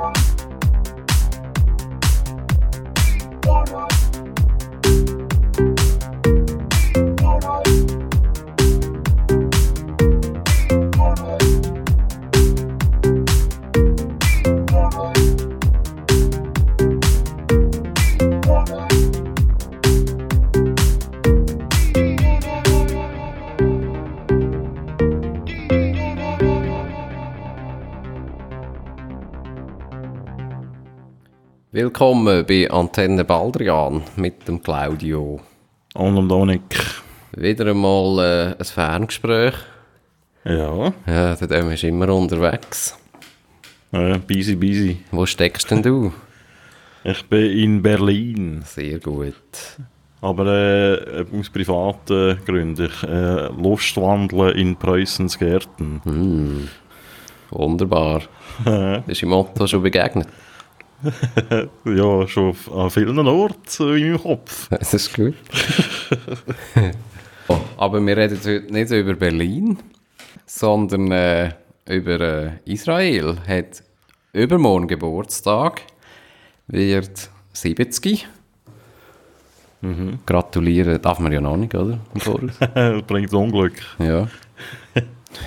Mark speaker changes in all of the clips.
Speaker 1: you Willkommen bei Antenne Baldrian mit dem Claudio.
Speaker 2: Und dem Dominik.
Speaker 1: Wieder einmal äh, ein Ferngespräch.
Speaker 2: Ja.
Speaker 1: Ja, der Döm ist immer unterwegs.
Speaker 2: ja, busy, busy.
Speaker 1: Wo steckst denn du?
Speaker 2: Ich bin in Berlin,
Speaker 1: Sehr gut.
Speaker 2: aber äh, aus privaten Gründen. Ich äh, Lustwandeln in Preußens Gärten.
Speaker 1: Wunderbar. Das ist im Motto schon begegnet.
Speaker 2: ja, schon an vielen Orten in meinem Kopf.
Speaker 1: Das ist gut. Oh, Aber wir reden heute nicht über Berlin, sondern äh, über äh, Israel. Hat übermorgen Geburtstag, wird 70. Gratulieren darf man ja noch nicht, oder?
Speaker 2: Das bringt Unglück.
Speaker 1: ja.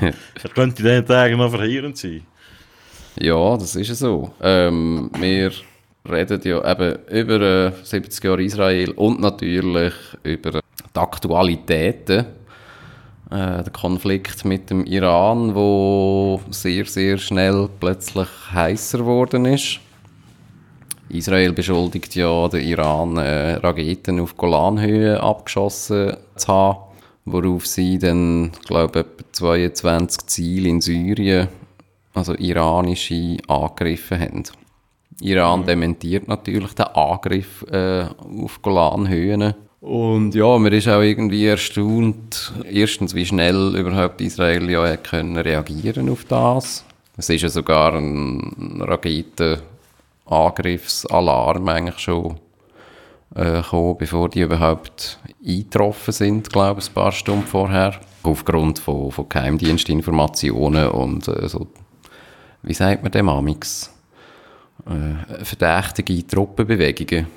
Speaker 2: Er könnte in diesen Tagen noch verheerend sein.
Speaker 1: Ja, das ist so. Ähm, wir reden ja eben über äh, 70 Jahre Israel und natürlich über die Aktualitäten. Äh, der Konflikt mit dem Iran, wo sehr, sehr schnell plötzlich heißer geworden ist. Israel beschuldigt ja den Iran, äh, Raketen auf Golanhöhe abgeschossen zu haben, worauf sie dann, glaube ich, etwa 22 Ziele in Syrien, also iranische, angegriffen haben. Iran dementiert natürlich den Angriff äh, auf Golanhöhen. Und ja, man ist auch irgendwie erstaunt, erstens, wie schnell überhaupt Israel ja können reagieren auf das. Es ist ja sogar ein Raketenangriffsalarm eigentlich schon äh, gekommen, bevor die überhaupt eingetroffen sind, glaube ich, ein paar Stunden vorher. Aufgrund von, von Geheimdienstinformationen und äh, so, wie sagt man dem Amix? Äh, verdächtige Truppenbewegungen.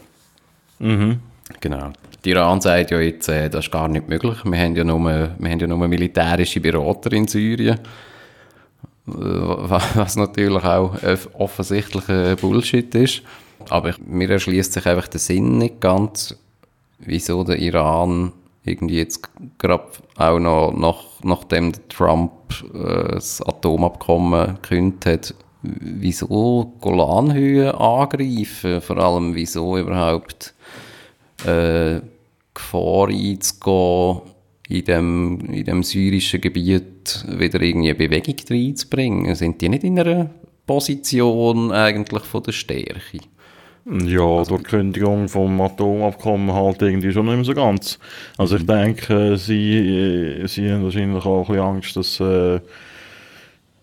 Speaker 1: Genau. Die Iran sagt ja jetzt, äh, das ist gar nicht möglich. Wir haben ja nur, wir haben ja nur militärische Berater in Syrien. Äh, wa- Was natürlich auch äh, offensichtlicher Bullshit ist. Aber mir erschließt sich einfach der Sinn nicht ganz, wieso der Iran irgendwie jetzt gerade auch noch, nach, nachdem Trump äh, das Atomabkommen gekündigt hat, wieso Golanhöhen angreifen, vor allem wieso überhaupt äh, Gefahr einzugehen, in dem, in dem syrischen Gebiet wieder irgendwie Bewegung reinzubringen. Sind die nicht in einer Position eigentlich von der Stärke?
Speaker 2: Ja, durch die Kündigung vom Atomabkommen halt irgendwie schon nicht mehr so ganz. Also ich denke, sie, äh, sie haben wahrscheinlich auch ein bisschen Angst, dass, äh,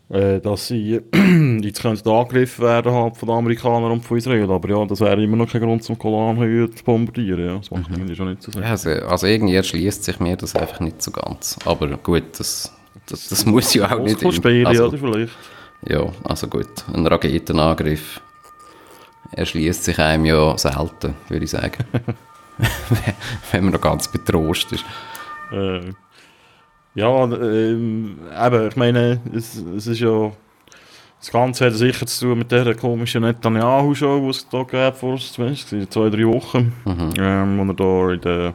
Speaker 2: äh, dass sie jetzt könnten angegriffen werden halt von den Amerikanern und von Israel. Aber ja, das wäre immer noch kein Grund, zum Golanhöhe zu bombardieren. Ja. Das macht irgendwie schon nicht so.
Speaker 1: Ja, also, also irgendwie erschließt sich mir das einfach nicht so ganz. Aber gut, das, das, das muss ja auch nicht...
Speaker 2: Spiele,
Speaker 1: also,
Speaker 2: oder vielleicht.
Speaker 1: Ja, also gut, ein Raketenangriff erschließt sich einem ja selten, würde ich sagen. Wenn man noch ganz betrost ist.
Speaker 2: Äh, ja, ähm, eben, ich meine, es, es ist ja. Das Ganze hat sicher zu tun mit dieser komischen Netanyahu-Show, die es da gab vor zwei, drei Wochen. Ähm, wo er da in den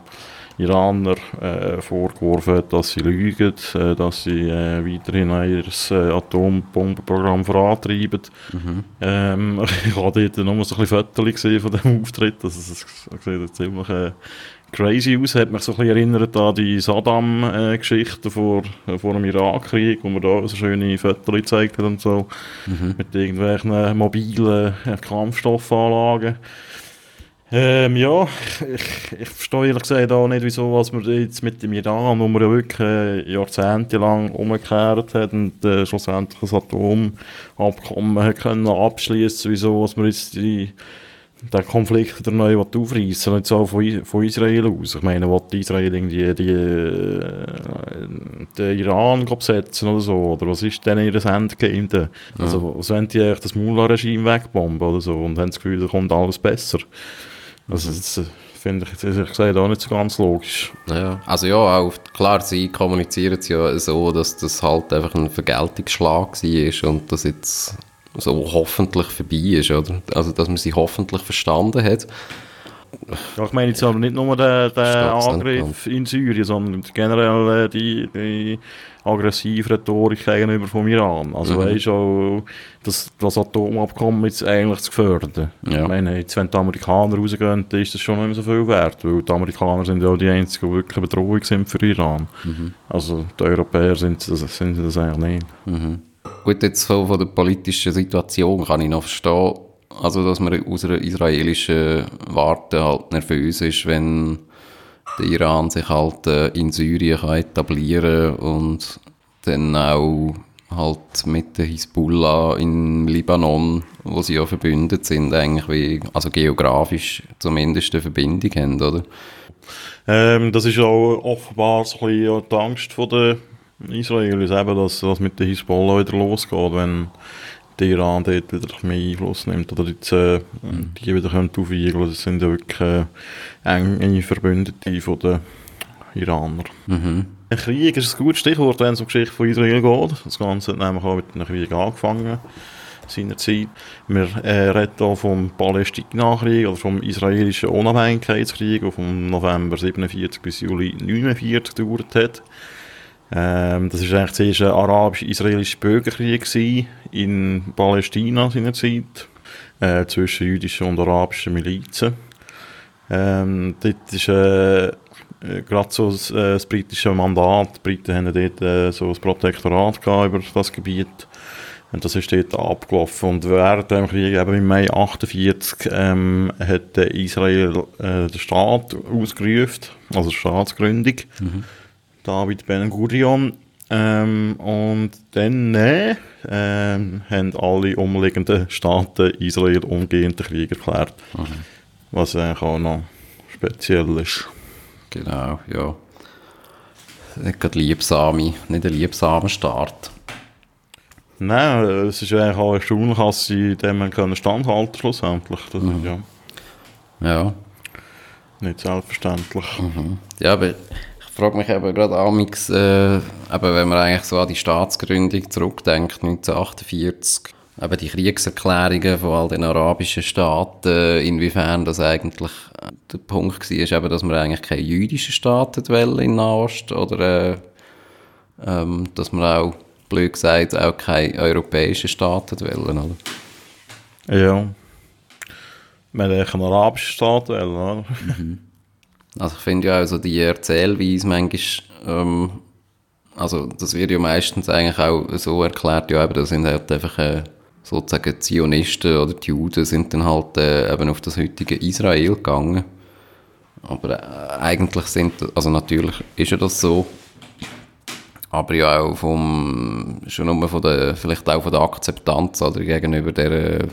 Speaker 2: Iraner äh, vorgeworfen dass sie lügen, äh, dass sie äh, weiterhin ihr äh, Atombombenprogramm vorantreiben. Ähm, ich habe dort nur so ein bisschen gesehen von dem Auftritt. Also, es sieht ziemlich äh, crazy aus. Hat mich so ein bisschen erinnert an die Saddam-Geschichte vor, äh, vor dem Irakkrieg, wo man da so schöne Fotos gezeigt hat und so. Mit irgendwelchen mobilen äh, Kampfstoffanlagen. Ähm, ja, ich, ich verstehe ehrlich gesagt auch nicht, wieso was man jetzt mit dem Iran, wo man ja wirklich äh, jahrzehntelang umgekehrt hat und äh, schlussendlich das Atomabkommen hat können abschließen, wieso was man jetzt die, den Konflikt wieder neu aufreißen nicht so von, von Israel aus. Ich meine, will Israel irgendwie die, äh, den Iran besetzen oder so? Oder was ist denn ihr Endgame? Da? Also, was wollen die das Mullah-Regime wegbomben oder so? Und haben das Gefühl, da kommt alles besser? Also, das äh, finde ich, ehrlich gesagt, auch nicht so ganz logisch.
Speaker 1: Ja, also ja, auch, klar, sie kommunizieren es ja so, dass das halt einfach ein Vergeltungsschlag war und das jetzt so hoffentlich vorbei ist, oder? Also, dass man sie hoffentlich verstanden hat.
Speaker 2: Ja, ich meine jetzt aber nicht nur den, den. Angriff in Syrien, sondern generell äh, die, die aggressive Rhetorik gegenüber vom Iran. Also
Speaker 1: Mhm.
Speaker 2: weißt du, auch, das, das Atomabkommen jetzt eigentlich zu gefördern.
Speaker 1: Ja.
Speaker 2: Ich meine, jetzt, wenn die Amerikaner rausgehen, dann ist das schon nicht mehr so viel wert, weil die Amerikaner sind ja auch die einzigen, die wirklich Bedrohung sind für Iran.
Speaker 1: Mhm.
Speaker 2: Also die Europäer sind, sind das eigentlich nicht.
Speaker 1: Gut, jetzt so von der politischen Situation kann ich noch verstehen, also dass man aus einer israelischen Warte halt nervös ist, wenn der Iran sich halt äh, in Syrien kann etablieren und dann auch halt mit der Hisbollah in Libanon, wo sie ja verbündet sind, eigentlich wie, also geografisch zumindest eine Verbindung haben, oder?
Speaker 2: Ähm, das ist auch offenbar so ein bisschen die Angst den Israelis, eben, dass das mit der Hisbollah wieder losgeht, wenn der Iran dort wieder mehr Einfluss nimmt oder jetzt, äh, die wieder können aufwiegeln. Das sind ja wirklich äh, enge Verbündete von den Iranern.
Speaker 1: Mhm.
Speaker 2: Ein Krieg ist ein gutes Stichwort, wenn es um die Geschichte von Israel geht. Das Ganze hat nämlich auch mit einem Krieg angefangen seinerzeit. Wir äh, reden hier vom Palästina-Krieg oder vom israelischen Unabhängigkeitskrieg, der vom November 47 bis Juli 49 gedauert hat. Ähm, das war eigentlich zuerst ein arabisch-israelischer Bürgerkrieg in Palästina seinerzeit äh, zwischen jüdischen und arabischen Milizen. Ähm, dort ist äh, äh, gerade so das, äh, das britische Mandat. Die Briten haben dort äh, so ein Protektorat über das Gebiet. Und das ist dort abgelaufen. Und während dem Krieg, eben im Mai 48, ähm, hat Israel äh, den Staat ausgerufen, also Staatsgründung. David Ben Gurion. Ähm, und dann äh, ähm, haben alle umliegenden Staaten Israel umgehend den Krieg erklärt. Was eigentlich auch noch speziell ist.
Speaker 1: Genau, ja. Nicht gerade liebsame, nicht ein liebsamer Start.
Speaker 2: Nein, es ist eigentlich auch erstaunlich, dass sie dem können standhalten schlussendlich. Das ist ja
Speaker 1: Ja.
Speaker 2: nicht selbstverständlich.
Speaker 1: Ja, aber frage mich eben gerade amix, äh, eben wenn man eigentlich so an die Staatsgründung zurückdenkt, 1948, eben die Kriegserklärungen von all den arabischen Staaten, inwiefern das eigentlich äh, der Punkt war, ist eben, dass man eigentlich keine jüdischen Staaten wollen in Nahost oder äh, ähm, dass man auch, blöd gesagt, auch keine europäischen Staaten wollen, oder?
Speaker 2: Ja. Wir haben eigentlich einen arabischen Staat wählen, oder?
Speaker 1: Also ich finde ja also die Erzählweise manchmal, ähm, also das wird ja meistens eigentlich auch so erklärt, ja eben, das sind halt einfach äh, sozusagen Zionisten oder die Juden sind dann halt äh, eben auf das heutige Israel gegangen. Aber äh, eigentlich sind, also natürlich ist ja das so, aber ja auch vom, schon nur von der, vielleicht auch von der Akzeptanz oder gegenüber der,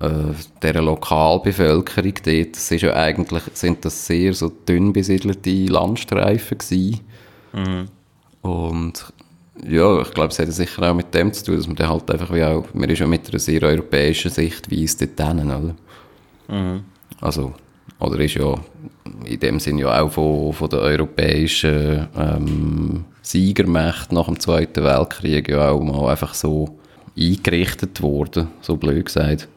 Speaker 1: äh, der Lokalbevölkerung dort, das ist ja eigentlich, sind das sehr so dünn besiedelte Landstreifen gewesen. Und ja, ich glaube, es hat sicher auch mit dem zu tun, dass man dann halt einfach wie auch, man ist ja mit einer sehr europäischen Sichtweise dort hin, oder? Also, oder ist ja in dem Sinn ja auch von, von der europäischen ähm, Siegermächte nach dem Zweiten Weltkrieg ja auch mal einfach so eingerichtet worden, so blöd gesagt.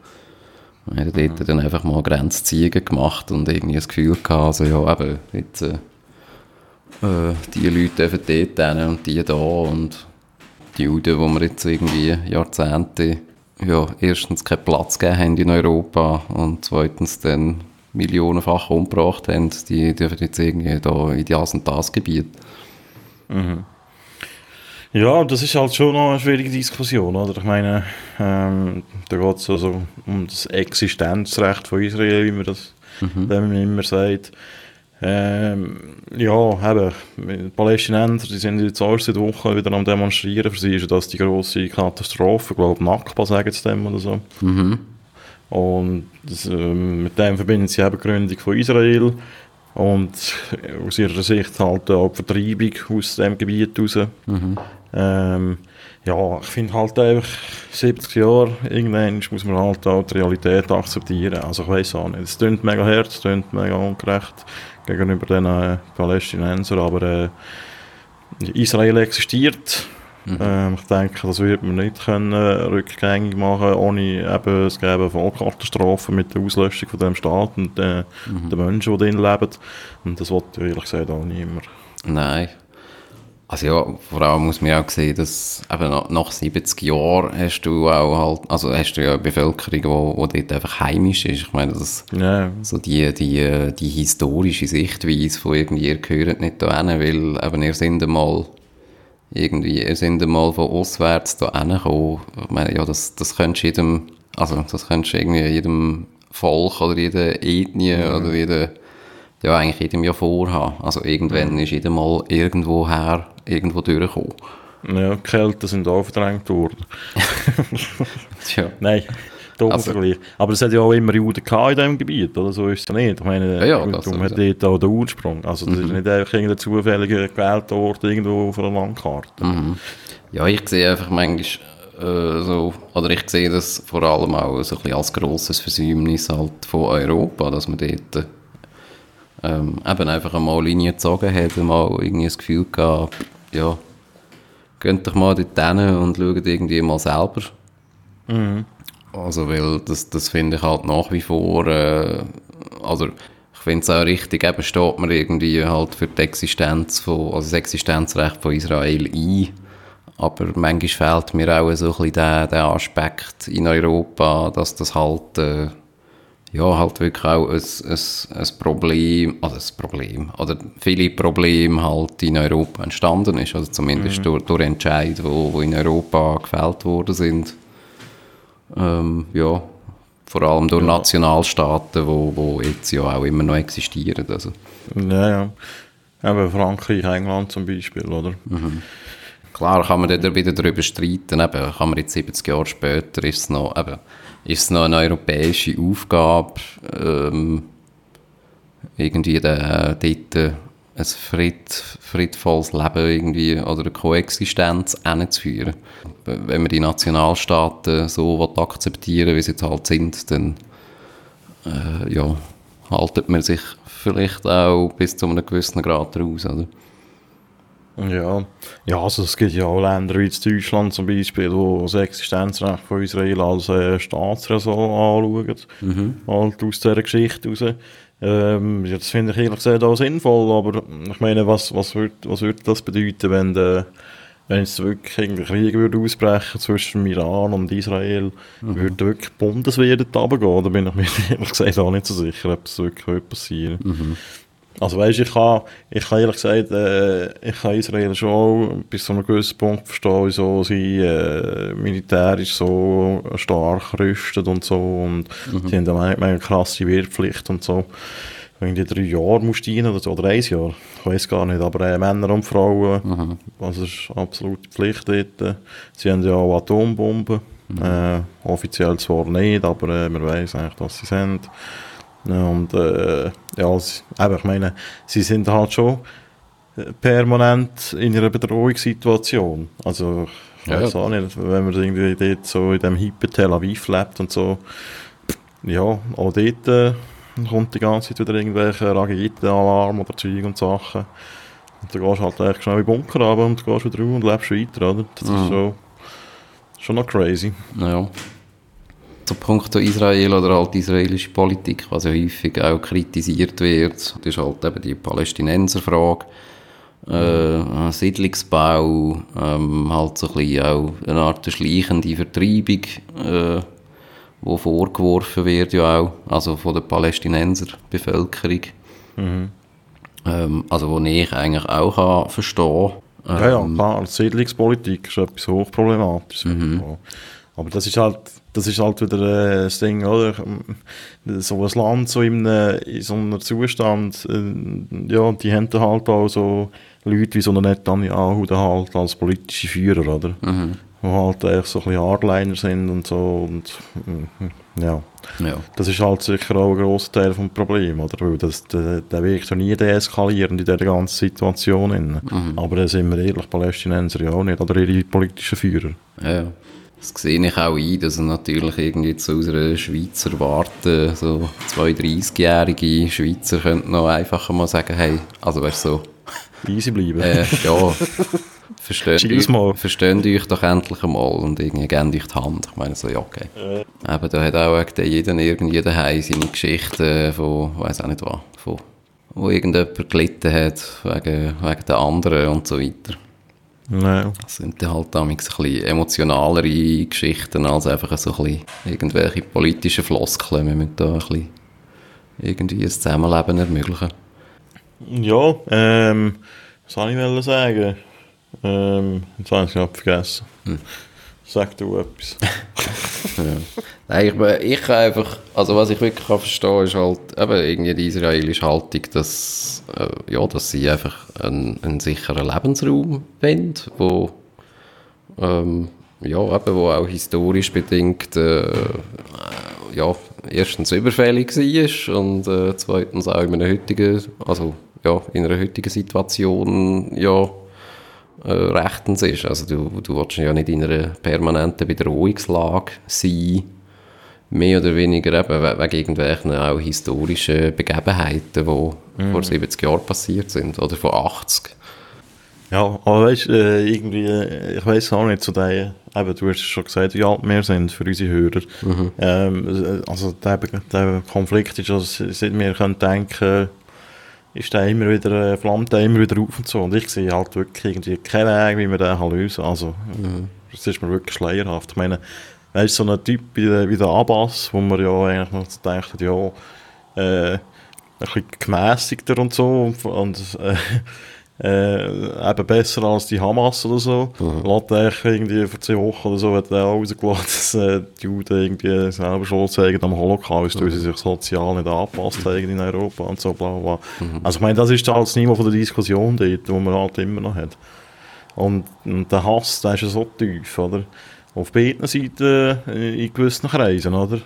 Speaker 1: Wir haben dort dann einfach mal Grenzziegen gemacht und irgendwie das Gefühl gehabt, also ja, eben, jetzt, äh, äh, die Leute dürfen dort hin und die da und die Juden, die wir jetzt irgendwie Jahrzehnte ja, erstens keinen Platz gegeben haben in Europa und zweitens dann millionenfach umgebracht haben, die dürfen jetzt irgendwie da in das und das Gebiet.
Speaker 2: Ja, das ist halt schon noch eine schwierige Diskussion, oder? Ich meine, ähm, da geht es also um das Existenzrecht von Israel, wie man das wie man immer sagt. Ähm, ja, eben, die Palästinenser, die sind jetzt auch seit Wochen wieder am Demonstrieren. Für sie ist das die grosse Katastrophe, ich glaube Nakba sagen sie dem oder so. Und das, ähm, mit dem verbinden sie eben die Gründung von Israel. Und aus ihrer Sicht halt auch die Vertreibung aus dem Gebiet raus.
Speaker 1: Mhm.
Speaker 2: Ähm, ja, ich finde halt einfach 70 Jahre, irgendwann muss man halt auch die Realität akzeptieren. Also ich weiß auch nicht, es klingt mega hart, es klingt mega ungerecht gegenüber den äh, Palästinensern, aber äh, Israel existiert.
Speaker 1: Mhm.
Speaker 2: Ähm, ich denke, das wird man nicht können, äh, rückgängig machen, ohne eben, es gäbe Vollkatastrophen mit der Auslöschung von dem Staat und äh,
Speaker 1: Mhm.
Speaker 2: den Menschen, die drin leben. Und das wollte ich ehrlich gesagt auch niemand.
Speaker 1: Nein. Also ja, vor allem muss man ja auch sehen, dass eben nach, nach 70 Jahren hast du auch halt, also hast du ja eine Bevölkerung, die, die dort einfach heimisch ist. Ich meine, das,
Speaker 2: Ja,
Speaker 1: so die, die, die historische Sichtweise von irgendwie, ihr gehört nicht da hin, weil eben ihr sind einmal irgendwie, ihr sind einmal von auswärts da hingekommen. Ich meine, ja, das, das könntest du jedem, also das könntest du irgendwie jedem Volk oder jeder Ethnie oder jeder, ja, eigentlich jedem ja vorhaben. Also irgendwann ist jeder mal irgendwo her, irgendwo durchgekommen.
Speaker 2: ja, die Kälte sind auch verdrängt worden.
Speaker 1: Tja.
Speaker 2: Nein, dummer
Speaker 1: Also-.
Speaker 2: Aber es hat ja auch immer Juden in diesem Gebiet, oder? So ist es ja nicht. Ich meine,
Speaker 1: Ja, ja,
Speaker 2: Judentum
Speaker 1: das
Speaker 2: hat dort auch den Ursprung. Also das ist nicht einfach irgendein zufälliger gewählter Ort irgendwo auf einer Landkarte.
Speaker 1: Mhm. Ja, ich sehe einfach manchmal äh, so, oder ich sehe das vor allem auch so ein bisschen als grosses Versäumnis halt von Europa, dass man dort ähm, eben einfach einmal Linie gezogen hat, mal irgendwie das Gefühl gehabt, ja, geht doch mal dort hin und schaut irgendwie mal selber. Also, weil das, das finde ich halt nach wie vor, äh, also ich finde es auch richtig, eben steht man irgendwie halt für die Existenz von, also das Existenzrecht von Israel ein. Aber manchmal fehlt mir auch so ein bisschen der, der Aspekt in Europa, dass das halt, äh, ja, halt wirklich auch ein, ein, ein Problem, also ein Problem, oder viele Probleme halt in Europa entstanden ist, also zumindest durch, durch Entscheidungen, wo, wo in Europa gefällt worden sind. Ähm, ja, vor allem durch Nationalstaaten, wo, wo jetzt ja auch immer noch existieren. Also,
Speaker 2: Ja, ja. Eben Frankreich, England zum Beispiel, oder?
Speaker 1: klar kann man dann wieder darüber streiten, eben, kann man jetzt 70 Jahre später, ist es noch, eben, ist es noch eine europäische Aufgabe, ähm, irgendwie da, dort ein fried, friedvolles Leben irgendwie, oder eine Koexistenz hinzuführen. Wenn man die Nationalstaaten so will akzeptieren wie sie jetzt halt sind, dann äh, ja, haltet man sich vielleicht auch bis zu einem gewissen Grad raus, oder?
Speaker 2: Ja. ja, also es gibt ja auch Länder wie Deutschland zum Beispiel, wo das Existenzrecht von Israel als äh, Staatsräson anschauen. Halt aus dieser Geschichte raus. Ähm, das finde ich ehrlich gesagt auch sinnvoll, aber ich meine, was, was würde was würd das bedeuten, wenn, der, wenn es wirklich irgendein Krieg würde ausbrechen zwischen Iran und Israel, würde wirklich die Bundeswehr runtergehen? Da bin ich mir ehrlich gesagt auch nicht so sicher, ob das wirklich passieren Also weißt, ich kann, ich kann ehrlich gesagt, äh, ich kann Israel schon bis zu einem gewissen Punkt verstehen, wieso sie äh, militärisch so stark rüsten und so und sie haben eine, eine krasse Wehrpflicht und so. Wenn die drei Jahre musst du rein, oder, so, oder ein Jahr, ich weiß gar nicht, aber äh, Männer und Frauen, also das ist absolute Pflicht dort. Sie haben ja auch Atombomben, äh, offiziell zwar nicht, aber äh, man weiß eigentlich, dass sie sind. Ja, und äh, ja, sie, eben, ich meine, sie sind halt schon äh, permanent in einer Bedrohungssituation. Also, ich weiß
Speaker 1: ja.
Speaker 2: auch nicht, wenn man irgendwie dort so in dem hippen Tel Aviv lebt und so, ja, auch dort äh, kommt die ganze Zeit wieder irgendwelche Raketenalarm oder Zeug und Sachen. Und dann gehst du halt echt schnell in den Bunker runter und gehst wieder raus und lebst weiter, oder? Das ist schon, schon noch crazy.
Speaker 1: Ja. Zu Punkt Israel oder halt israelische Politik, was ja häufig auch kritisiert wird, das ist halt eben die Palästinenserfrage, äh, Siedlungsbau, ähm, halt so ein bisschen auch eine Art schleichende Vertreibung, äh, wo vorgeworfen wird ja auch, also von der Palästinenserbevölkerung. Ähm, also wo ich eigentlich auch kann verstehen kann.
Speaker 2: Ja, ja, klar, als Siedlungspolitik ist etwas hochproblematisch.
Speaker 1: Mhm.
Speaker 2: Aber das ist halt, das ist halt wieder äh, das Ding, oder? So ein Land so in, einem- in so einem Zustand, äh, ja, die haben dann halt auch so Leute wie so einen Netanyahu halt als politische Führer, oder?
Speaker 1: Mhm.
Speaker 2: die halt echt so ein bisschen Hardliner sind und so. Und, ja.
Speaker 1: Ja.
Speaker 2: Das ist halt sicher auch ein grosser Teil des Problems, oder? Weil das, der, der wirkt ja nie deeskalierend in dieser ganzen Situation. Mhm. Aber da sind wir ehrlich, Palästinenser ja auch nicht, oder ihre politischen Führer.
Speaker 1: Ja, das sehe ich auch ein, dass natürlich irgendwie zu unserer Schweizer Warte, so zwei 30-jährige Schweizer könnten noch einfacher mal sagen, hey, also weißt so,
Speaker 2: Easy bleiben.
Speaker 1: äh, ja, versteht euch, versteht euch doch endlich einmal und irgendwie gebt euch die Hand. Ich meine so, ja, okay. Eben, da hat auch jeder irgendwie daheim seine Geschichten von, weiß auch nicht was, von, wo irgendjemand gelitten hat, wegen, wegen der anderen und so weiter.
Speaker 2: Nein.
Speaker 1: Das sind dann halt damals ein bisschen emotionalere Geschichten als einfach so ein bisschen irgendwelche politischen Floskeln. Wir müssen da ein bisschen irgendwie ein Zusammenleben ermöglichen.
Speaker 2: Ja, ähm, was soll ich sagen? Ähm, jetzt habe ich es gerade vergessen. Sag du etwas.
Speaker 1: Nein, ich, ich einfach, also was ich wirklich kann verstehen ist halt eben irgendwie die israelische Haltung, dass, äh, ja, dass sie einfach einen, einen sicheren Lebensraum wollen, wo, ähm, ja, eben, wo auch historisch bedingt, äh, äh, ja, erstens überfällig war und äh, zweitens auch in einer heutigen, also ja, in einer heutigen Situation, ja, äh, rechtens ist. Also du, du willst ja nicht in einer permanenten Bedrohungslage sein, mehr oder weniger eben we- wegen irgendwelchen auch historischen Begebenheiten, die vor 70 Jahren passiert sind oder vor 80.
Speaker 2: Ja, aber weißt du, äh, irgendwie, äh, ich weiß auch nicht, so der, eben, du hast es schon gesagt, wie alt wir sind für unsere Hörer. Ähm, also der, der Konflikt ist, also, seit wir können denken, ist der immer wieder, äh, flammt der immer wieder auf und so. Und ich sehe halt wirklich irgendwie keinen Weg, wie wir den kann lösen kann. Also, das ist mir wirklich schleierhaft. Ich meine, weißt du, so ein Typ wie der, wie der Abbas, wo man ja eigentlich noch denkt, ja, äh, ein bisschen gemäßigter und so und, und äh, äh, eben besser als die Hamas oder so. Mhm. Eigentlich irgendwie vor zwei Wochen oder so hat er auch rausgelassen, dass äh, die Juden irgendwie selber schuld zeigen am Holocaust, weil sie sich sozial nicht angepasst haben in Europa und so bla bla. Also ich meine, das ist halt das Niveau von der Diskussion dort, wo man halt immer noch hat. Und, und der Hass, der ist ja so tief, oder? Auf beiden Seiten äh, in gewissen Kreisen, oder?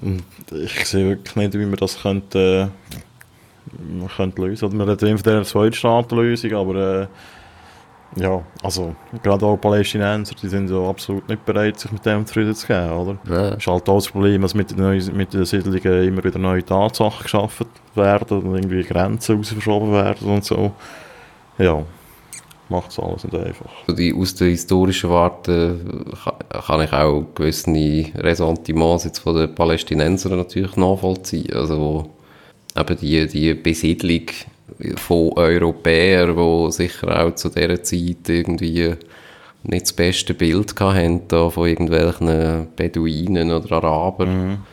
Speaker 2: Und ich sehe wirklich nicht, wie man das könnte, äh, man könnte lösen. Oder man hat immer von dieser Zweitstaatenlösung, aber äh, ja, also gerade auch Palästinenser, die sind ja absolut nicht bereit, sich mit dem zufrieden zu geben, oder?
Speaker 1: Ja.
Speaker 2: ist halt auch das Problem, dass mit den, neuen, mit den Siedlungen immer wieder neue Tatsachen geschaffen werden und irgendwie Grenzen raus verschoben werden und so. Ja, macht es alles nicht einfach.
Speaker 1: Also die, aus der historischen Warte kann, kann ich auch gewisse Ressentiments jetzt von den Palästinensern natürlich nachvollziehen. Also eben die, die Besiedlung von Europäern, die sicher auch zu dieser Zeit irgendwie nicht das beste Bild hatten da von irgendwelchen Beduinen oder Arabern.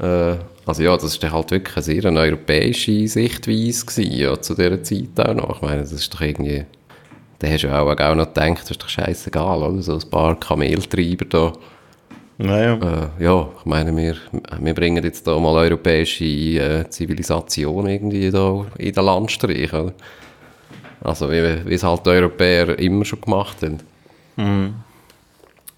Speaker 1: Äh, also ja, das war halt wirklich eine sehr eine europäische Sichtweise gewesen, ja, zu dieser Zeit auch noch. Ich meine, das ist doch irgendwie... Da hast du auch, auch noch gedacht, das ist doch scheißegal, oder? So ein paar Kameltreiber da.
Speaker 2: Naja,
Speaker 1: Äh, ja, ich meine, wir, wir bringen jetzt da mal europäische äh, Zivilisation irgendwie da in den Landstrich, oder? Also wie, wie es halt die Europäer immer schon gemacht haben.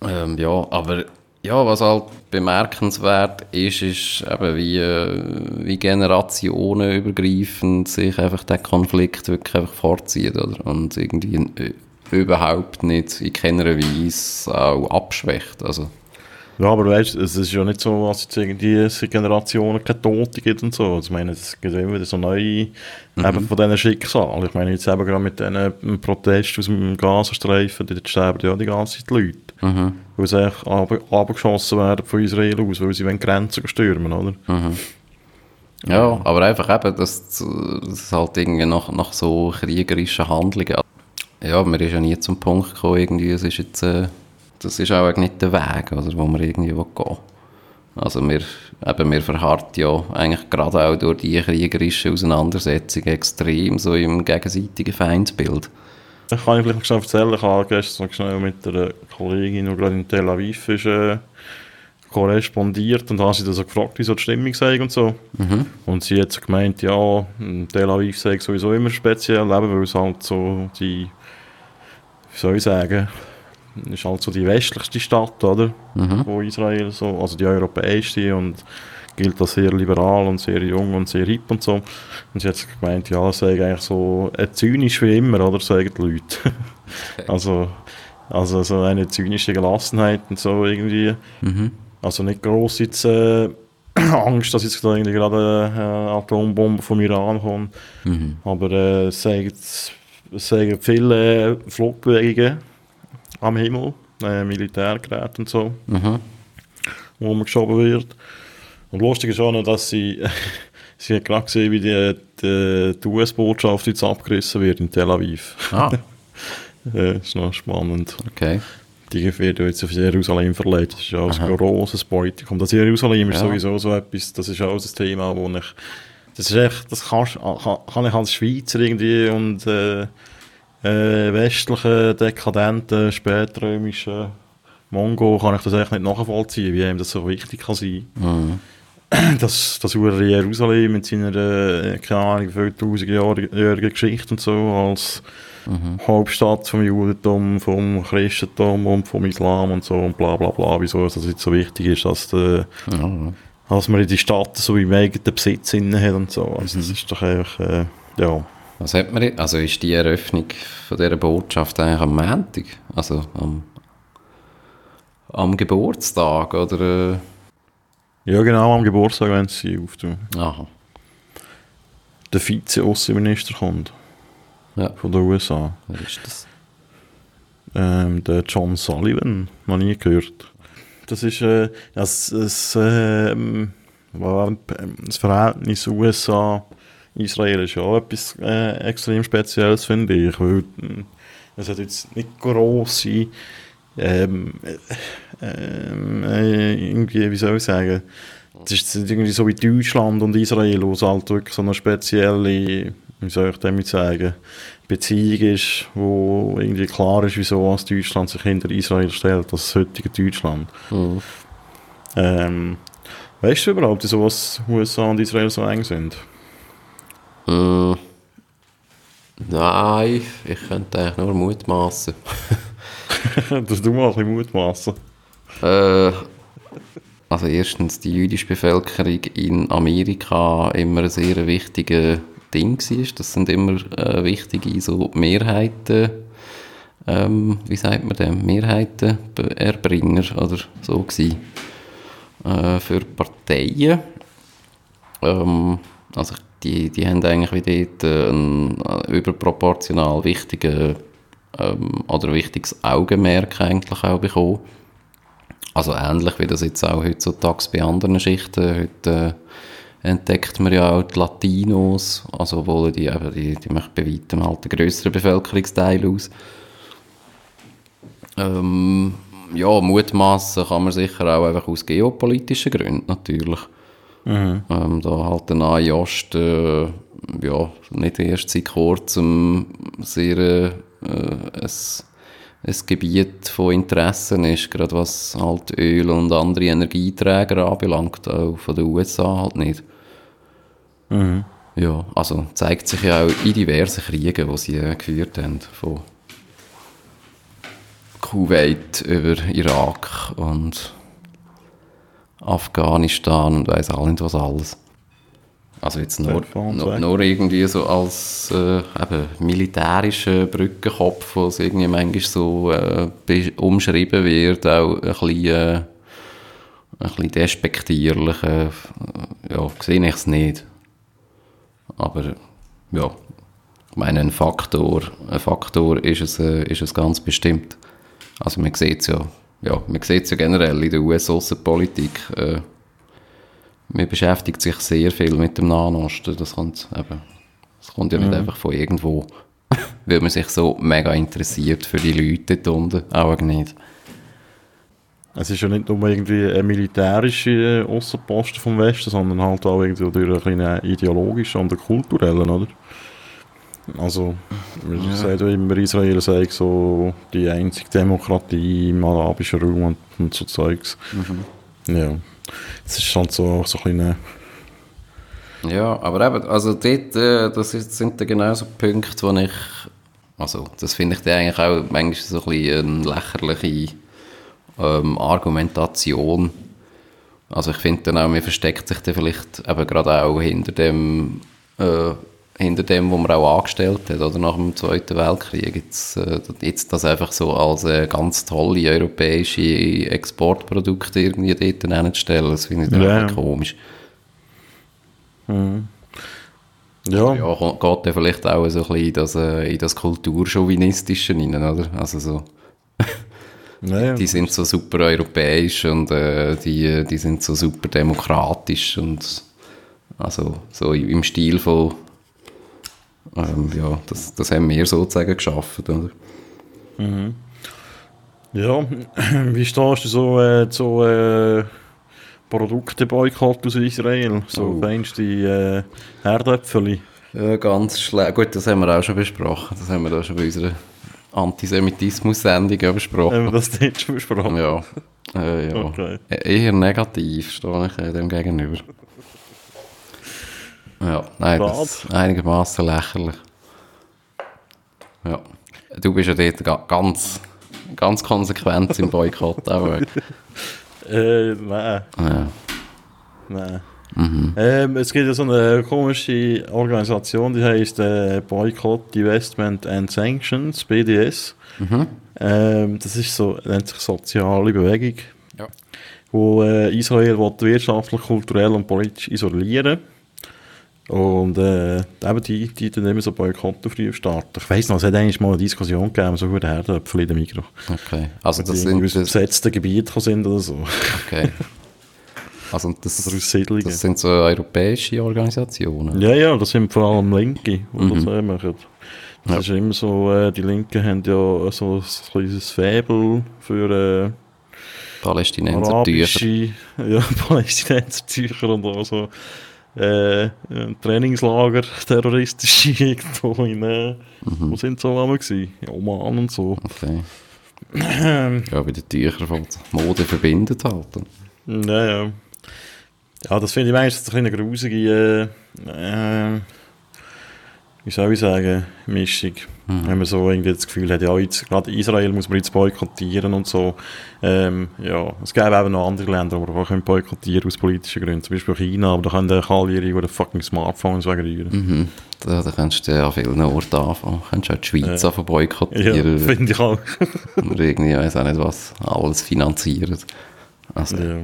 Speaker 1: Ähm, ja, aber ja, was halt bemerkenswert ist, ist eben, wie, äh, wie generationenübergreifend sich einfach der Konflikt wirklich einfach vorzieht, oder? Und irgendwie äh, überhaupt nicht in keiner Weise auch abschwächt, also.
Speaker 2: Ja, aber weißt, es ist ja nicht so, dass jetzt irgendwie Generationen keine Tote gibt und so. Also, ich meine, es gibt immer wieder so neue eben von diesen Schicksalen. Ich meine, jetzt eben gerade mit diesen Protesten aus dem Gazastreifen, dort sterben ja die ganze Zeit die Leute. Weil sie eigentlich ab- abgeschossen werden von Israel aus, weil sie Grenzen stürmen, oder?
Speaker 1: Ja, aber einfach eben, dass das halt irgendwie nach, nach so kriegerischen Handlungen. Ja, man ist ja nie zum Punkt gekommen, irgendwie, es ist jetzt, äh, das ist auch eigentlich nicht der Weg, oder, wo man irgendwie will gehen Also wir, eben, wir verharrt ja eigentlich gerade auch durch die kriegerische Auseinandersetzung extrem so im gegenseitigen Feindbild.
Speaker 2: Das kann ich vielleicht schnell erzählen. Ich habe gestern schnell mit einer Kollegin, die gerade in Tel Aviv ist, äh, korrespondiert und habe sie dann so gefragt, wie so die Stimmung sei und so. Und sie hat so gemeint, ja, Tel Aviv sei sowieso immer speziell, eben, weil es halt so die, wie soll ich sagen, ist halt so die westlichste Stadt, oder?
Speaker 1: Mhm.
Speaker 2: Von Israel, so, also die europäischste und gilt als sehr liberal und sehr jung und sehr hip und so. Und sie hat gemeint, ja, das sei eigentlich so äh, zynisch wie immer, oder? Sagen die Leute. also, also so eine zynische Gelassenheit und so irgendwie.
Speaker 1: Mhm.
Speaker 2: Also nicht gross jetzt äh, Angst, dass jetzt da irgendwie gerade eine Atombombe vom Iran kommt.
Speaker 1: Mhm.
Speaker 2: Aber äh, es sagen, es sagen viele äh, Flugbewegungen am Himmel, äh, Militärgeräte und so,
Speaker 1: Mhm.
Speaker 2: wo man geschoben wird. Und lustig ist auch noch, dass sie, sie hat gerade gesehen, wie die, die, die US-Botschaft jetzt abgerissen wird in Tel Aviv.
Speaker 1: Ah,
Speaker 2: äh, ist noch spannend.
Speaker 1: okay.
Speaker 2: Die wird jetzt auf Jerusalem verlegt. Das ist ja auch
Speaker 1: Aha.
Speaker 2: ein grosses Beutikum. Das Jerusalem ist
Speaker 1: Ja.
Speaker 2: sowieso so etwas, das ist auch ein Thema, wo ich, das ist echt, das kann, kann ich als Schweizer irgendwie und äh, äh, westlichen, dekadenten, spätrömischen Mongo kann ich das echt nicht nachvollziehen, wie ihm das so wichtig kann sein.
Speaker 1: Mhm.
Speaker 2: Das, das ure Jerusalem mit seiner, äh, keine Ahnung, wie viele tausend jährigen Geschichte und so als
Speaker 1: Mhm.
Speaker 2: Hauptstadt vom Judentum, vom Christentum und vom Islam und so und bla bla bla, wieso es jetzt so wichtig ist, dass, der,
Speaker 1: Ja,
Speaker 2: dass man in die Stadt so im eigenen Besitz inne hat und so. Also das ist doch einfach, äh, ja.
Speaker 1: Was hat man, jetzt- also ist die Eröffnung von dieser Botschaft eigentlich am Montag? Also am, am Geburtstag oder? Äh,
Speaker 2: Ja genau, am Geburtstag, wenn sie auftun.
Speaker 1: aha.
Speaker 2: Der Vize-Außenminister kommt
Speaker 1: Ja,
Speaker 2: von den USA.
Speaker 1: wer ist das?
Speaker 2: Ähm, der John Sullivan, noch nie gehört. Das ist äh, das, das, ähm, wa- das Verhältnis USA-Israel ist ja auch etwas äh, extrem Spezielles, finde ich. Weil, äh, es hat jetzt nicht grosse, ähm, äh, ähm, äh, irgendwie, wie soll ich sagen, es ist irgendwie so wie Deutschland und Israel, wo es halt wirklich so eine spezielle, wie soll ich damit sagen, Beziehung ist, wo irgendwie klar ist, wieso als Deutschland sich hinter Israel stellt, das heutige Deutschland.
Speaker 1: Mhm.
Speaker 2: Ähm, weißt du überhaupt, wieso was USA und Israel so eng sind?
Speaker 1: Mm, nein, ich könnte eigentlich nur mutmaßen.
Speaker 2: das du mal ein bisschen mutmaßen.
Speaker 1: Äh, also erstens, die jüdische Bevölkerung in Amerika immer ein sehr wichtiges Ding war. Das sind immer äh, wichtige so Mehrheiten, ähm, wie sagt man dem, Mehrheitenerbringer oder so gewesen, äh, für Parteien. Ähm, also die, die haben eigentlich wie dort äh, einen äh, überproportional wichtigen ähm, oder wichtiges Augenmerk eigentlich auch bekommen. Also ähnlich wie das jetzt auch heutzutage bei anderen Schichten. Heute äh, entdeckt man ja auch die Latinos, also obwohl die, eben, die, die machen bei weitem halt einen grösseren Bevölkerungsteil aus. Ähm, ja, mutmaßen kann man sicher auch einfach aus geopolitischen Gründen natürlich.
Speaker 2: Mhm.
Speaker 1: Ähm, da halt der Nahe Osten, äh, ja, nicht erst seit kurzem sehr äh, ein, ein Gebiet von Interessen ist, gerade was halt Öl und andere Energieträger anbelangt, auch von den USA halt nicht.
Speaker 2: Mhm.
Speaker 1: Ja, also zeigt sich ja auch in diversen Kriegen, die sie äh, geführt haben, von Kuwait über Irak und Afghanistan und weiss auch nicht was alles. Also jetzt nur, nur, nur irgendwie so als äh, eben militärischer Brückenkopf, wo es irgendwie manchmal so äh, be- umschrieben wird, auch ein bisschen, äh, ein bisschen despektierlich. Äh, ja, sehe ich es nicht. Aber ja, ich meine, ein Faktor, ein Faktor ist, es, äh, ist es ganz bestimmt. Also man sieht es ja, ja, man sieht es ja generell in der US-Außenpolitik. Äh, man beschäftigt sich sehr viel mit dem Nahen Osten. Das kommt, eben, das kommt ja nicht einfach von irgendwo, weil man sich so mega interessiert für die Leute dort unten. Auch nicht.
Speaker 2: Es ist ja nicht nur irgendwie eine militärische äh, Aussenposten vom Westen, sondern halt auch irgendwie durch einen ideologischen und einen kulturellen, oder? Also,
Speaker 1: Ja.
Speaker 2: sagt immer, Israel sei so die einzige Demokratie im arabischen Raum und, und so Zeugs. Ja. Es ist halt so, so ein kleiner...
Speaker 1: Ja, aber eben, also dort, äh, das ist, sind dann genau so Punkte, wo ich Also, das finde ich dann eigentlich auch manchmal so ein bisschen eine lächerliche ähm, Argumentation. Also ich finde dann auch, man versteckt sich dann vielleicht eben gerade auch hinter dem, äh, hinter dem, was man auch angestellt hat, oder nach dem Zweiten Weltkrieg. Jetzt, äh, jetzt das einfach so als äh, ganz tolle europäische Exportprodukte irgendwie dort hinzustellen, das finde ich
Speaker 2: Ja,
Speaker 1: auch
Speaker 2: ja.
Speaker 1: komisch.
Speaker 2: Ja,
Speaker 1: Ja, ko- geht dann vielleicht auch so ein bisschen in das, äh, in das Kulturchauvinistische rein, oder? Also so,
Speaker 2: ja, ja.
Speaker 1: die sind so super europäisch und äh, die, die sind so super demokratisch und also so im Stil von ähm, ja, das, das haben wir sozusagen geschaffen, oder?
Speaker 2: ja. wie stehst du so äh, zu äh, Produkteboykott aus Israel? So
Speaker 1: Oh.
Speaker 2: feinste äh, Herdöpfeli.
Speaker 1: Ja, ganz schlecht. Gut, das haben wir auch schon besprochen. Das haben wir da schon bei unserer Antisemitismus-Sendung besprochen.
Speaker 2: Haben wir das dort schon besprochen?
Speaker 1: Ja, äh, ja.
Speaker 2: Okay.
Speaker 1: E- Eher negativ stehe ich äh, dem gegenüber. Ja, nein, das ist einigermaßen lächerlich. Ja. Du bist ja dort ga ganz, ganz konsequent im Boykott auch. äh.
Speaker 2: Nein.
Speaker 1: Ja.
Speaker 2: Nein. Ähm, es gibt ja so eine komische Organisation, die heißt äh, Boycott, Divestment and Sanctions, BDS. Ähm, das ist so, nennt sich soziale Bewegung,
Speaker 1: Ja.
Speaker 2: wo äh, Israel will wirtschaftlich, kulturell und politisch isolieren und äh, eben die, die dann immer so Boykotte früh starten. Ich weiss noch, es hat eigentlich mal eine Diskussion gegeben, so gut in der Mikro.
Speaker 1: Okay. Also das
Speaker 2: die
Speaker 1: sind
Speaker 2: aus
Speaker 1: das,
Speaker 2: besetzten Gebieten sind oder so.
Speaker 1: okay. Also das, das sind so europäische Organisationen.
Speaker 2: Ja, ja, das sind vor allem Linke, die
Speaker 1: Mhm.
Speaker 2: das äh, machen. Das
Speaker 1: Ja.
Speaker 2: ist immer so, äh, die Linken haben ja so ein kleines Faible für
Speaker 1: Palästinenser
Speaker 2: äh,
Speaker 1: Tücher.
Speaker 2: arabische ja, Palästinenser-Tücher und auch so äh, ein Trainingslager, terroristische irgendwo in, äh,
Speaker 1: Mhm.
Speaker 2: wo sind so einmal gewesen? Ja, Oman und so.
Speaker 1: Okay. ja, wie die Tücher von Mode verbindet halt.
Speaker 2: Ja, ja. Ja, das finde ich meistens eine kleine grusige, äh, äh, wie soll ich sagen, Mischung. Wenn man so irgendwie das Gefühl hat, ja, jetzt, gerade Israel muss man jetzt boykottieren und so. Ähm, ja, es gäbe eben noch andere Länder, die man boykottieren aus politischen Gründen. Zum Beispiel China, aber da können alle ihre fucking Smartphones wegrühren.
Speaker 1: Mhm. Da, da kannst du ja an vielen Orten anfangen. Du kannst auch die Schweiz
Speaker 2: Ja.
Speaker 1: anfangen
Speaker 2: Ja,
Speaker 1: boykottieren.
Speaker 2: finde ich auch.
Speaker 1: oder irgendwie, ich weiß auch nicht was, alles finanziert. Also,
Speaker 2: ja.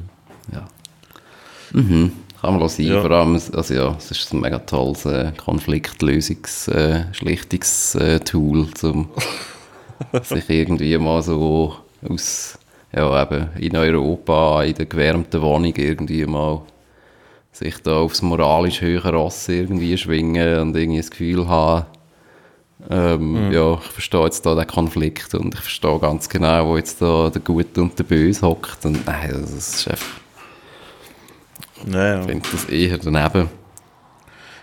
Speaker 1: ja. Mhm. Kann man sein.
Speaker 2: Ja.
Speaker 1: Vor allem, also ja, es ist ein mega tolles äh, Konfliktlösungs-Schlichtungstool, um sich irgendwie mal so aus, ja eben, in Europa, in der gewärmten Wohnung irgendwie mal sich da aufs moralisch höhere Ross irgendwie schwingen und irgendwie das Gefühl haben, ähm, ja, ich verstehe jetzt da den Konflikt und ich verstehe ganz genau, wo jetzt da der Gute und der Böse hockt und nein, das ist einfach,
Speaker 2: Ja, ja.
Speaker 1: ich finde das eher daneben.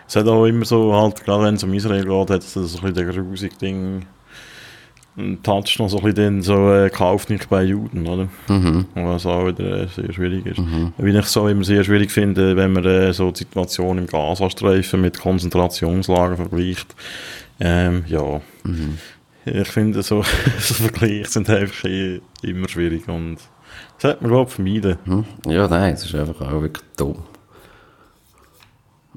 Speaker 2: Es hat auch immer so, halt, gerade wenn es um Israel geht, hat es so ein bisschen der grusige Ding, ein Touch noch so ein bisschen den, so, äh, kauft nicht bei Juden, oder?
Speaker 1: Mhm.
Speaker 2: Was auch wieder äh, sehr schwierig ist. Wie ich so immer sehr schwierig finde, wenn man äh, so die Situation im Gazastreifen mit Konzentrationslagern vergleicht. Ähm, ja, ich finde so, so Vergleiche sind einfach eh immer schwierig und das sollte man glaube ich vermeiden.
Speaker 1: Hm? Ja, nein, es ist einfach auch wirklich dumm.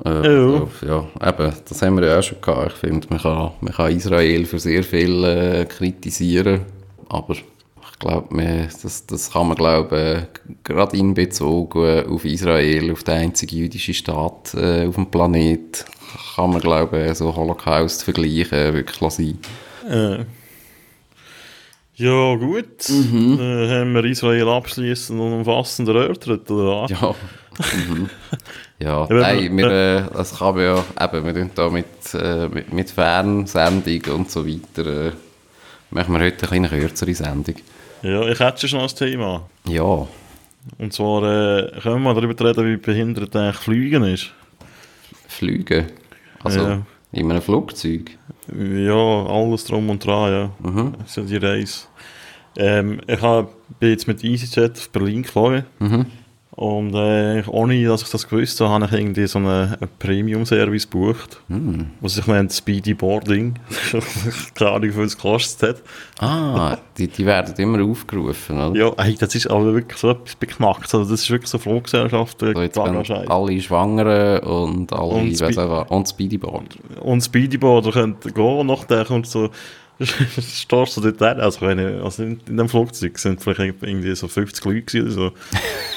Speaker 1: Äh,
Speaker 2: Ja.
Speaker 1: so, ja, eben, das haben wir ja auch schon gehabt. Ich finde, man kann, man kann Israel für sehr viel äh, kritisieren, aber ich glaube, das, das kann man, glaube äh, gerade in Bezug äh, auf Israel, auf den einzigen jüdischen Staat äh, auf dem Planet, kann man, glaube ich, so Holocaust vergleichen, wirklich sein.
Speaker 2: Äh, ja, gut. Äh, haben wir Israel abschließend und umfassend erörtert, oder was?
Speaker 1: Ja. mhm. Ja,
Speaker 2: wenn
Speaker 1: nein,
Speaker 2: wir-
Speaker 1: äh, das kann man ja, eben, wir tun da mit, äh, mit, mit Fernsendung und so weiter, äh, machen wir heute eine kleine kürzere Sendung.
Speaker 2: Ja, ich hätte schon ein Thema.
Speaker 1: Ja,
Speaker 2: Und zwar äh, können wir darüber reden, wie behindert eigentlich Fliegen ist.
Speaker 1: fliegen. Also,
Speaker 2: Ja.
Speaker 1: In einem Flugzeug.
Speaker 2: Ja, alles drum und dran, ja.
Speaker 1: Mhm.
Speaker 2: Ja die Reise. Ähm, ich hab, bin jetzt mit EasyJet auf Berlin geflogen.
Speaker 1: Mhm.
Speaker 2: Und äh, ohne, dass ich das gewusst habe, habe ich irgendwie so einen, einen Premium-Service gebucht,
Speaker 1: Hm.
Speaker 2: was sich nennt Speedy Boarding. Keine Ahnung, wie viel es gekostet hat.
Speaker 1: Ah, die, die werden immer aufgerufen, oder?
Speaker 2: Ja, hey, das ist aber wirklich so etwas beknackt. Also das ist wirklich so Fluggesellschaft,
Speaker 1: So, können
Speaker 2: Scheiß.
Speaker 1: alle Schwangeren und alle,
Speaker 2: Und
Speaker 1: weiss
Speaker 2: Spe-
Speaker 1: und Speedyboard.
Speaker 2: Und Speedyboarder können gehen und nachher kommt so, stehst du dort hin, also, wenn also in, in dem Flugzeug sind vielleicht irgendwie so 50 Leute oder so,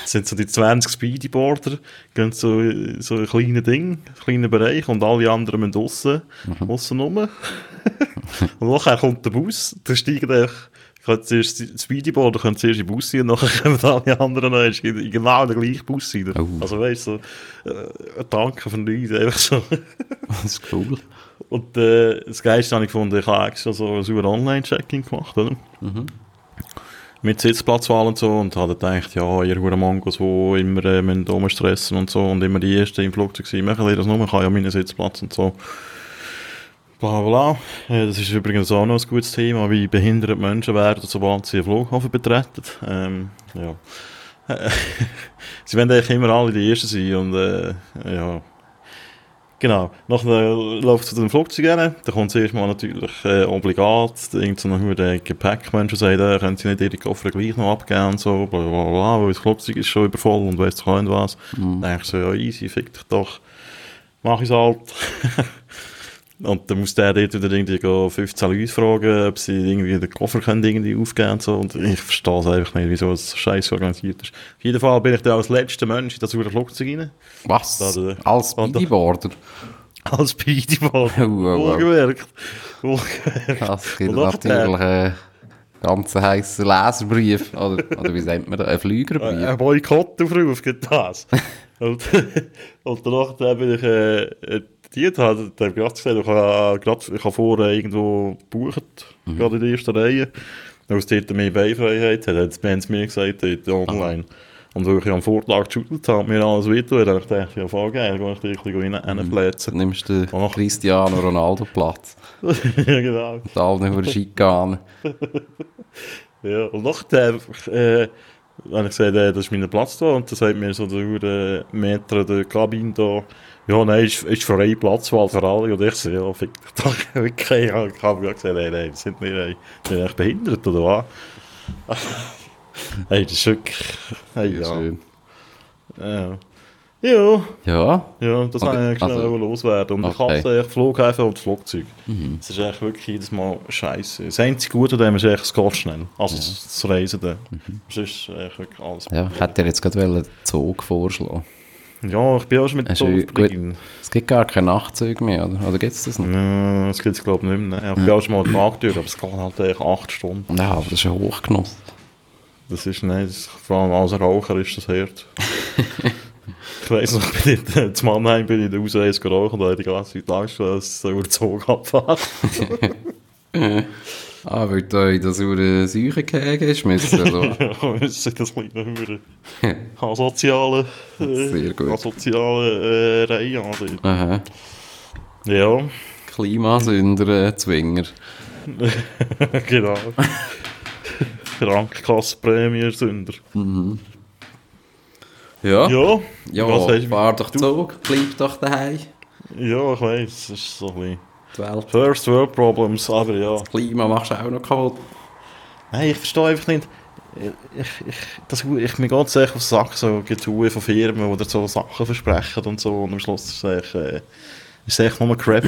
Speaker 2: Es sind so die 20 Speedyboarder, gehen so, so ein kleines Ding, einen kleinen Bereich und alle anderen müssen draussen, draussen rum. und nachher kommt der Bus, da steigen dann können zuerst die Speedyboarder können zuerst in den Bus sein und nachher kommen alle anderen noch in in genau den gleichen Bus rein.
Speaker 1: Oh.
Speaker 2: Also weißt du, so, äh, ein Danke von nichts, einfach so.
Speaker 1: Das ist cool.
Speaker 2: Und äh, das Geilste habe ich gefunden, ich habe extra so ein Online-Checking gemacht, oder? Mit Sitzplatzwahl und so und habe dann gedacht, ja, ihr Huren Mongos, die immer äh, müssen rumstressen und so und immer die Ersten im Flugzeug sind, machen ihr das nur, ich habe ja meinen Sitzplatz und so. Bla bla. Äh, das ist übrigens auch noch ein gutes Thema, wie behinderte Menschen werden, sobald sie einen Flughafen betreten. Ähm, ja. sie werden eigentlich immer alle die Ersten sein und äh, ja... Genau, nachher läuft es zu dem Flugzeug rein, da kommt zuerst mal natürlich äh, obligat, irgend so ein der Gepäckmenschen sagt, äh, können sie nicht ihre Koffer gleich noch abgeben und so, bla bla bla, weil das Flugzeug ist schon übervoll und weiss doch nicht was. Dann denke ich so, ja easy, fick dich doch, mach ich's halt. und dann muss der dort wieder irgendwie gehen, 15 Leute fragen, ob sie irgendwie den Koffer können irgendwie aufgeben und so, und ich verstehe es einfach nicht, wieso es so scheiße organisiert ist. Auf jeden Fall bin ich dann als letzter Mensch in das Flugzeug rein.
Speaker 1: Was?
Speaker 2: Da, da.
Speaker 1: Als Speedyboarder?
Speaker 2: Als Speedyboard.
Speaker 1: Oh.
Speaker 2: Wohlgemerkt. Wohlgemerkt.
Speaker 1: Das gibt natürlich einen ganz heissen Leserbrief. Oder, oder wie nennt man das? Ein Flügerbrief.
Speaker 2: Ein Boykottaufruf gibt das. und, und danach dann bin ich äh, äh, dient, habe ich gerade gesagt, ich habe, gerade, ich habe vorher irgendwo gebucht, gerade in der ersten Reihe. Es dort mehr Beifreiheit hat, hat es Benz mir gesagt, dort online. Und weil ich am Vortag geschüttelt habe, mir alles wehtun, dann habe ich ja voll geil, gehe ich da ein bisschen rein, reinflätzen.
Speaker 1: Dann nimmst du den
Speaker 2: Ach.
Speaker 1: Cristiano Ronaldo Platz.
Speaker 2: ja, genau.
Speaker 1: Und alle über Schikanen.
Speaker 2: Ja, und nachher äh, habe ich gesagt, äh, das ist mein Platz da. Und dann sagt mir so der äh, Meter der Kabine da, ja, nein, ist, ist freie Platzwahl für alle. Und ich so, ja, fick doch. Okay, ich habe gesagt, nein, nein, sind wir sind wir echt behindert, oder was? hey, das ist wirklich... Hey, ja.
Speaker 1: Schön.
Speaker 2: Ja. Ja,
Speaker 1: Ja,
Speaker 2: ja, das
Speaker 1: Okay,
Speaker 2: wollte ich schnell
Speaker 1: also-
Speaker 2: loswerden. Und ich
Speaker 1: okay.
Speaker 2: hasse echt Flughäfen und Flugzeug. Es ist echt wirklich jedes Mal scheiße. Das einzige Gute an dem ist echt das Gastschnell. Also das, das Reisen dann. Das ist echt wirklich alles.
Speaker 1: ja. Ich hätte dir jetzt gerade einen Zug vorschlagen
Speaker 2: Ja, ich bin auch schon mit Dorf geblieben.
Speaker 1: Es gibt gar keine Nachtzüge mehr, oder? Oder gibt es das noch?
Speaker 2: Ja, das gibt es glaube ich nicht mehr. Ich bin auch schon mal durch, aber es geht halt echt acht Stunden.
Speaker 1: Ja, aber das ist ein Hochgenuss.
Speaker 2: Das ist nicht, das, vor allem als Raucher ist das hart. ich weiss noch, ich bin in, zu Mannheim bin ich in der Ausreise geraucht und habe die ganze Zeit Angst, dass es so über den Zug abfährt.
Speaker 1: Ah, weil du in das über Säuchengehege geschmissen oder?
Speaker 2: Ja, müssen das kleine. Asoziale, äh,
Speaker 1: Sehr gut.
Speaker 2: asoziale äh, Reihe an.
Speaker 1: Aha.
Speaker 2: Ja,
Speaker 1: Klimasünder, äh, Zwinger.
Speaker 2: genau. Krankenkassenprämie-Sünder.
Speaker 1: Ja.
Speaker 2: Ja,
Speaker 1: Ja,
Speaker 2: was hast
Speaker 1: fahr doch Zug, bleib doch daheim.
Speaker 2: ja, ich weiss, es ist so ein bisschen
Speaker 1: Die Welt.
Speaker 2: First World Problems, aber ja.
Speaker 1: Das Klima machst du auch noch kaputt.
Speaker 2: Nein, ich verstehe einfach nicht. Ich, ich, das, ich, mir geht es echt auf den Sack, so Getue von Firmen, die dir so Sachen versprechen und so, und am Schluss ist es echt, äh, ist echt nur Crap.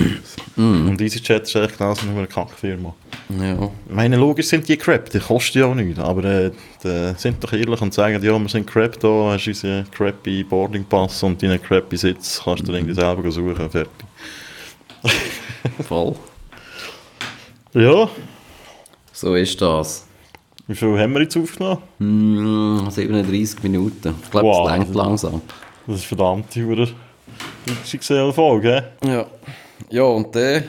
Speaker 2: Und EasyJet ist echt genauso nur eine Kackfirma.
Speaker 1: Ja.
Speaker 2: Ich meine, logisch sind die Crap, die kosten ja auch nichts, aber äh, die sind doch ehrlich und sagen, ja, wir sind Crap da, hast unseren crappy Boarding Pass und deinen crappy Sitz, kannst du irgendwie selber suchen, fertig.
Speaker 1: Voll.
Speaker 2: Ja,
Speaker 1: So ist das.
Speaker 2: wie viel haben wir jetzt aufgenommen?
Speaker 1: Hm, 37 Minuten. Ich glaube,
Speaker 2: Wow.
Speaker 1: es längt langsam.
Speaker 2: Das ist verdammt, oder? XXL Folge, hä?
Speaker 1: Ja. Ja, und dann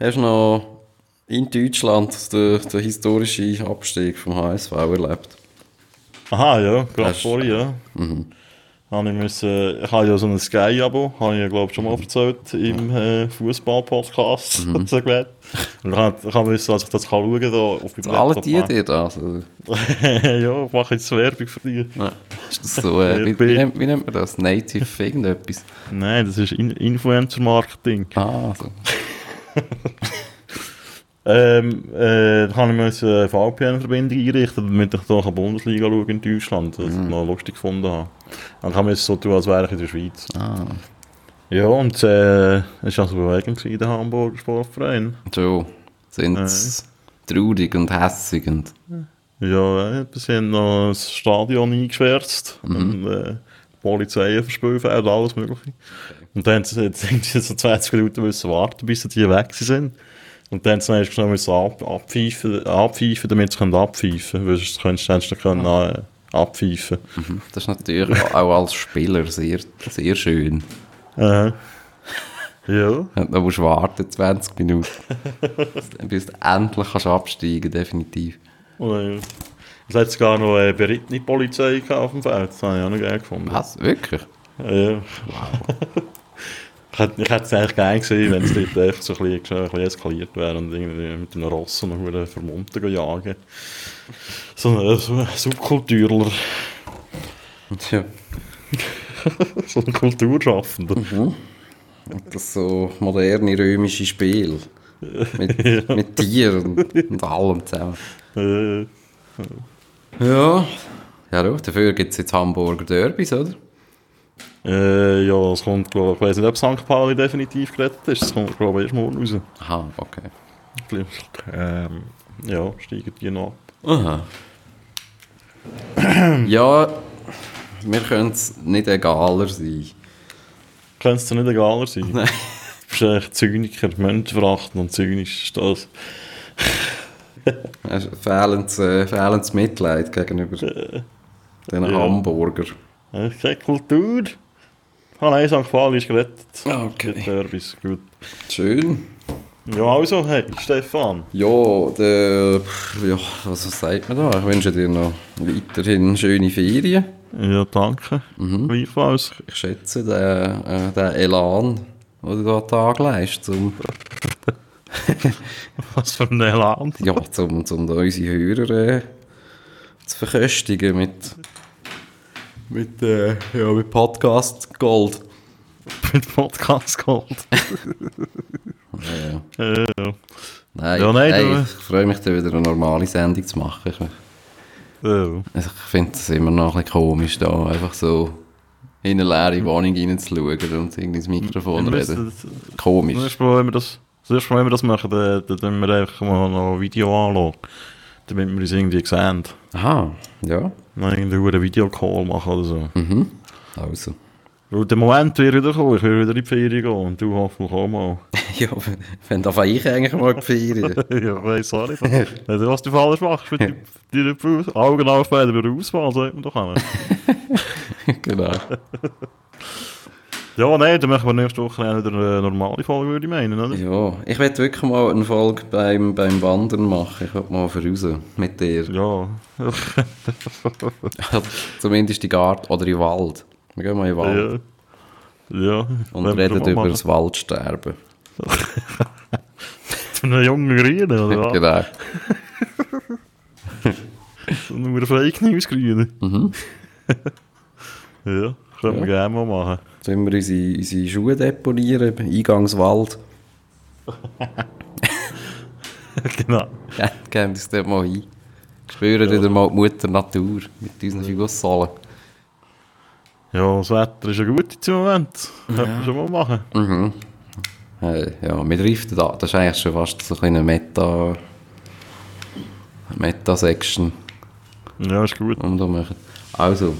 Speaker 1: hast du noch in Deutschland den, den historischen Abstieg vom HSV erlebt.
Speaker 2: Aha, ja, gerade vorhin, ja. Habe ich müssen, ich habe ja so ein Sky-Abo, habe ich ja, glaube ich, schon mal erzählt, im äh, Fußball-Podcast.
Speaker 1: Mhm.
Speaker 2: so gewählt. Und ich habe, ich als ich das kann schauen kann, auf die
Speaker 1: Zahlen die dir das? Also,
Speaker 2: ja, ich mache jetzt Werbung für dich.
Speaker 1: ist das so, äh, wie, wie, nennt, wie nennt man das? Native irgendetwas?
Speaker 2: Nein, das ist In Influencer-Marketing.
Speaker 1: Ah, so.
Speaker 2: Ähm, äh, da habe ich müssen eine VPN-Verbindung einrichten, damit ich da Bundesliga schauen in Deutschland, was ich noch lustig gefunden habe. Dann kann man es so tun, als wäre ich in der Schweiz.
Speaker 1: Ah,
Speaker 2: Ja, und äh, es war also Bewegung gewesen, der Hamburger Sportverein.
Speaker 1: so. Sind sie traurig und hässig und...
Speaker 2: Ja, äh, sie haben noch das Stadion eingeschwärzt und äh, Polizei verspülfeld, alles mögliche. Und dann haben sie, jetzt haben sie so 20 Minuten müssen warten, bis die weg sind. Und dann sie schnell müssen ab, abpfeifen, abpfeifen, damit sie können abpfeifen können, sonst könntest du nicht können, äh, abpfeifen.
Speaker 1: Das ist natürlich auch als Spieler sehr, sehr schön.
Speaker 2: Äh, ja,
Speaker 1: Und dann musst du warten, 20 Minuten. bis du endlich kannst absteigen definitiv.
Speaker 2: und, äh, es hat sogar noch eine berittene Polizei auf dem Feld, das habe ich auch noch geil gefunden.
Speaker 1: Was? Wirklich?
Speaker 2: Ja. Ich hätte, ich hätte es eigentlich geil gesehen, wenn es dort echt so ein bisschen, ein bisschen eskaliert wäre und irgendwie mit einem Ross und einem Vermummten jagen. So ein, so ein Subkulturler,
Speaker 1: Tja.
Speaker 2: so ein Kulturschaffender.
Speaker 1: Das so moderne römische Spiel. Mit, mit Tieren und, und allem zusammen.
Speaker 2: Äh,
Speaker 1: Ja. Ja, dafür gibt es jetzt Hamburger Derbys, oder?
Speaker 2: Äh, ja, es kommt, glaube ich, ich weiß nicht, ob St. Pauli definitiv gerettet ist. Es kommt, glaube ich, erst morgen raus.
Speaker 1: Aha, okay.
Speaker 2: Vielleicht, ähm, ja, steigen die noch ab.
Speaker 1: Aha. ja, mir könnte es nicht egaler sein.
Speaker 2: Könnte es dir nicht egaler sein?
Speaker 1: Nein.
Speaker 2: Du bist echt Zyniker, Menschenverachten und zynisch ist das.
Speaker 1: Fehlendes, äh, fehlendes Mitleid gegenüber den
Speaker 2: ja.
Speaker 1: Hamburger.
Speaker 2: Äh, Keine Kultur. Ah nein, St. Pauli ist gerettet.
Speaker 1: Okay.
Speaker 2: Derbys, gut.
Speaker 1: Schön.
Speaker 2: Ja, also, hey, Stefan.
Speaker 1: Ja, der, ja, was sagt man da? Ich wünsche dir noch weiterhin schöne Ferien.
Speaker 2: Ja, danke.
Speaker 1: Mhm.
Speaker 2: Gleichfalls.
Speaker 1: Ich schätze den, äh, den Elan, den du da Tag leist, um,
Speaker 2: Was für ein Elan.
Speaker 1: ja, zum, zum da unsere Hörer äh, zu verköstigen mit, mit, äh, ja, mit Podcast Gold.
Speaker 2: Mit Podcast Gold.
Speaker 1: Ja, ja.
Speaker 2: Ja.
Speaker 1: Nein,
Speaker 2: Ja, nein,
Speaker 1: hey, ich freue mich, da wieder eine normale Sendung zu machen. Also ich finde es immer noch ein bisschen komisch, da einfach so in eine leere Wohnung reinzuschauen und irgendwie ins Mikrofon
Speaker 2: Wir
Speaker 1: reden.
Speaker 2: müssen- Das
Speaker 1: Komisch.
Speaker 2: erste Mal, wenn wir das, das erste Mal, wenn wir das machen, dann, dann müssen wir einfach mal noch ein Video anschauen. Damit wir uns irgendwie sehen.
Speaker 1: Aha, ja.
Speaker 2: Irgendwie einen Videocall machen oder so.
Speaker 1: Mhm. Also.
Speaker 2: Weil der Moment wird wieder kommen, ich will wieder in die Ferien gehen und du hoffentlich auch mal.
Speaker 1: Ja, wenn darf ich eigentlich mal die Ferien.
Speaker 2: ja, ich weiss auch nicht. Also, was du falsch machst, mit die, die Augen aufhalten bei der Auswahl, sollte man doch haben.
Speaker 1: genau.
Speaker 2: Ja, nein, dann machen wir nächste Woche eine normale Folge, würde ich meinen, oder?
Speaker 1: Ja, ich werde wirklich mal eine Folge beim, beim Wandern machen. Ich will mal voraus mit dir.
Speaker 2: Ja.
Speaker 1: Zumindest in Garten oder den Wald. Wir gehen mal in den Wald
Speaker 2: Ja. Ja.
Speaker 1: und reden über
Speaker 2: machen.
Speaker 1: das Waldsterben.
Speaker 2: Zu einem jungen Grünen, oder was?
Speaker 1: genau.
Speaker 2: So nur Fake News Grünen.
Speaker 1: Mhm.
Speaker 2: ja, können wir gerne mal machen.
Speaker 1: Sollen wir unsere, unsere Schuhe deponieren im Eingangswald?
Speaker 2: genau.
Speaker 1: Ja, gehen uns dort mal ein. Spüren wieder mal die Mutter Natur mit unseren Fußsohlen.
Speaker 2: Ja, das Wetter ist ja gut jetzt im Moment. Könnten wir schon mal machen.
Speaker 1: Mhm. Äh, ja, wir driften da. Das ist eigentlich schon fast so ein kleiner Meta... Meta-Section,
Speaker 2: Ja, ist gut.
Speaker 1: da machen. Also,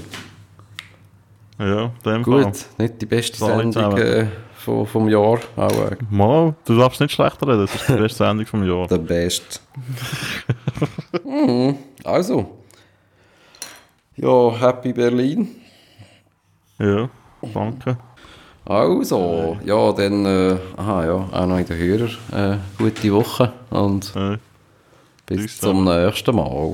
Speaker 2: Ja, dem Fall.
Speaker 1: gut. Nicht die beste
Speaker 2: So,
Speaker 1: Sendung äh, vom, vom Jahr, aber
Speaker 2: Mal, du darfst nicht schlechter reden, das ist die beste Sendung vom Jahr.
Speaker 1: der beste. mhm. Also. Ja, Happy Berlin.
Speaker 2: Ja, danke.
Speaker 1: Also, ja, dann, äh, aha, ja, auch noch in den Hörer. Äh, gute Woche und
Speaker 2: Äh,
Speaker 1: bis zum nächsten Mal.